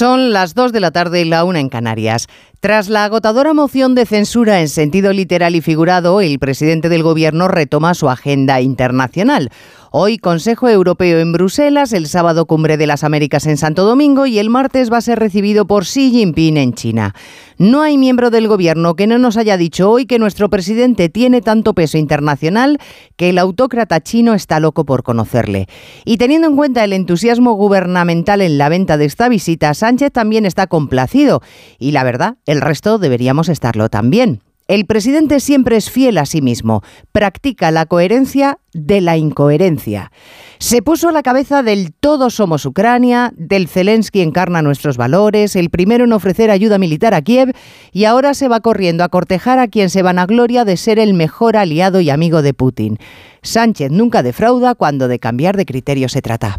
Son las 2 de la tarde y la una en Canarias. Tras la agotadora moción de censura en sentido literal y figurado, el presidente del gobierno retoma su agenda internacional. Hoy Consejo Europeo en Bruselas, el sábado Cumbre de las Américas en Santo Domingo y el martes va a ser recibido por Xi Jinping en China. No hay miembro del gobierno que no nos haya dicho hoy que nuestro presidente tiene tanto peso internacional que el autócrata chino está loco por conocerle. Y teniendo en cuenta el entusiasmo gubernamental en la venta de esta visita, Sánchez también está complacido. Y la verdad, el resto deberíamos estarlo también. El presidente siempre es fiel a sí mismo, practica la coherencia de la incoherencia. Se puso a la cabeza del todos somos Ucrania, del Zelensky encarna nuestros valores, el primero en ofrecer ayuda militar a Kiev y ahora se va corriendo a cortejar a quien se vanagloria de ser el mejor aliado y amigo de Putin. Sánchez nunca defrauda cuando de cambiar de criterio se trata.